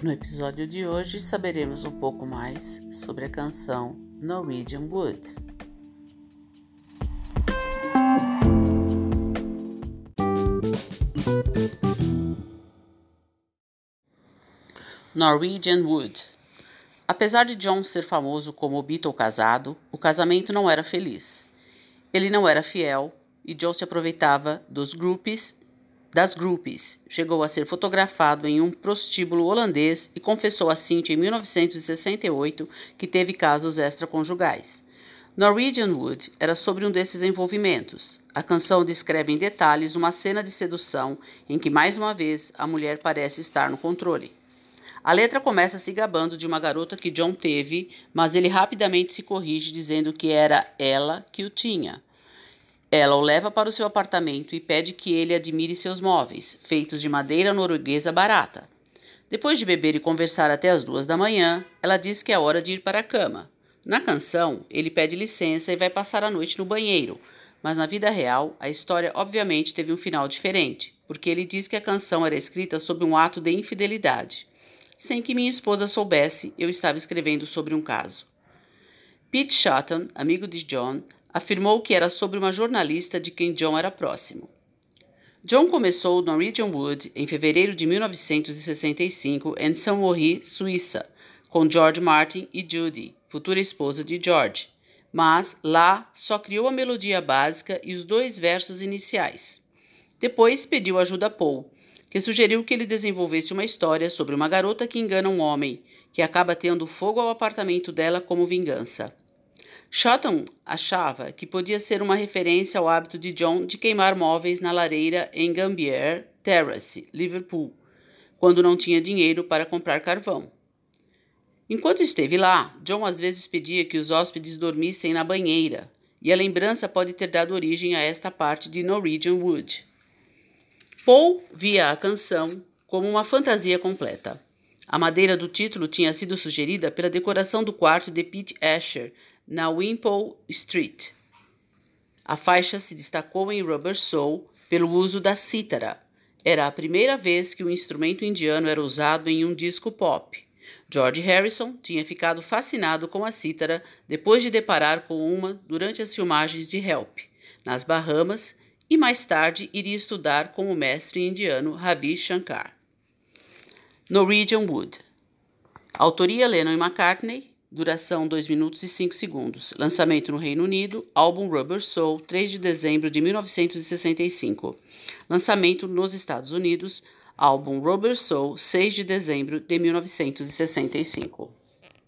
No episódio de hoje saberemos um pouco mais sobre a canção Norwegian Wood. Norwegian Wood Apesar de John ser famoso como Beatle casado, o casamento não era feliz. Ele não era fiel e John se aproveitava dos groupies das groupies. Chegou a ser fotografado em um prostíbulo holandês e confessou a Cynthia em 1968 que teve casos extraconjugais. Norwegian Wood era sobre um desses envolvimentos. A canção descreve em detalhes uma cena de sedução em que, mais uma vez, a mulher parece estar no controle. A letra começa se gabando de uma garota que John teve, mas ele rapidamente se corrige dizendo que era ela que o tinha. Ela o leva para o seu apartamento e pede que ele admire seus móveis, feitos de madeira norueguesa barata. Depois de beber e conversar até as duas da manhã, ela diz que é hora de ir para a cama. Na canção, ele pede licença e vai passar a noite no banheiro, mas na vida real, a história obviamente teve um final diferente, porque ele diz que a canção era escrita sob um ato de infidelidade. Sem que minha esposa soubesse, eu estava escrevendo sobre um caso. Pete Shotton, amigo de John, afirmou que era sobre uma jornalista de quem John era próximo. John começou Norwegian Wood em fevereiro de 1965 em Saint-Maurice, Suíça, com George Martin e Judy, futura esposa de George, mas lá só criou a melodia básica e os dois versos iniciais. Depois pediu ajuda a Paul, que sugeriu que ele desenvolvesse uma história sobre uma garota que engana um homem, que acaba tendo fogo ao apartamento dela como vingança. Shotton achava que podia ser uma referência ao hábito de John de queimar móveis na lareira em Gambier Terrace, Liverpool, quando não tinha dinheiro para comprar carvão. Enquanto esteve lá, John às vezes pedia que os hóspedes dormissem na banheira, e a lembrança pode ter dado origem a esta parte de Norwegian Wood. Paul via a canção como uma fantasia completa. A madeira do título tinha sido sugerida pela decoração do quarto de Pete Asher, na Wimpole Street. A faixa se destacou em Rubber Soul pelo uso da cítara. Era a primeira vez que o instrumento indiano era usado em um disco pop. George Harrison tinha ficado fascinado com a cítara depois de deparar com uma durante as filmagens de Help, nas Bahamas, e mais tarde iria estudar com o mestre indiano Ravi Shankar. Norwegian Wood. Autoria Lennon e McCartney, Duração 2 minutos e 5 segundos. Lançamento no Reino Unido, álbum Rubber Soul, 3 de dezembro de 1965. Lançamento nos Estados Unidos, álbum Rubber Soul, 6 de dezembro de 1965.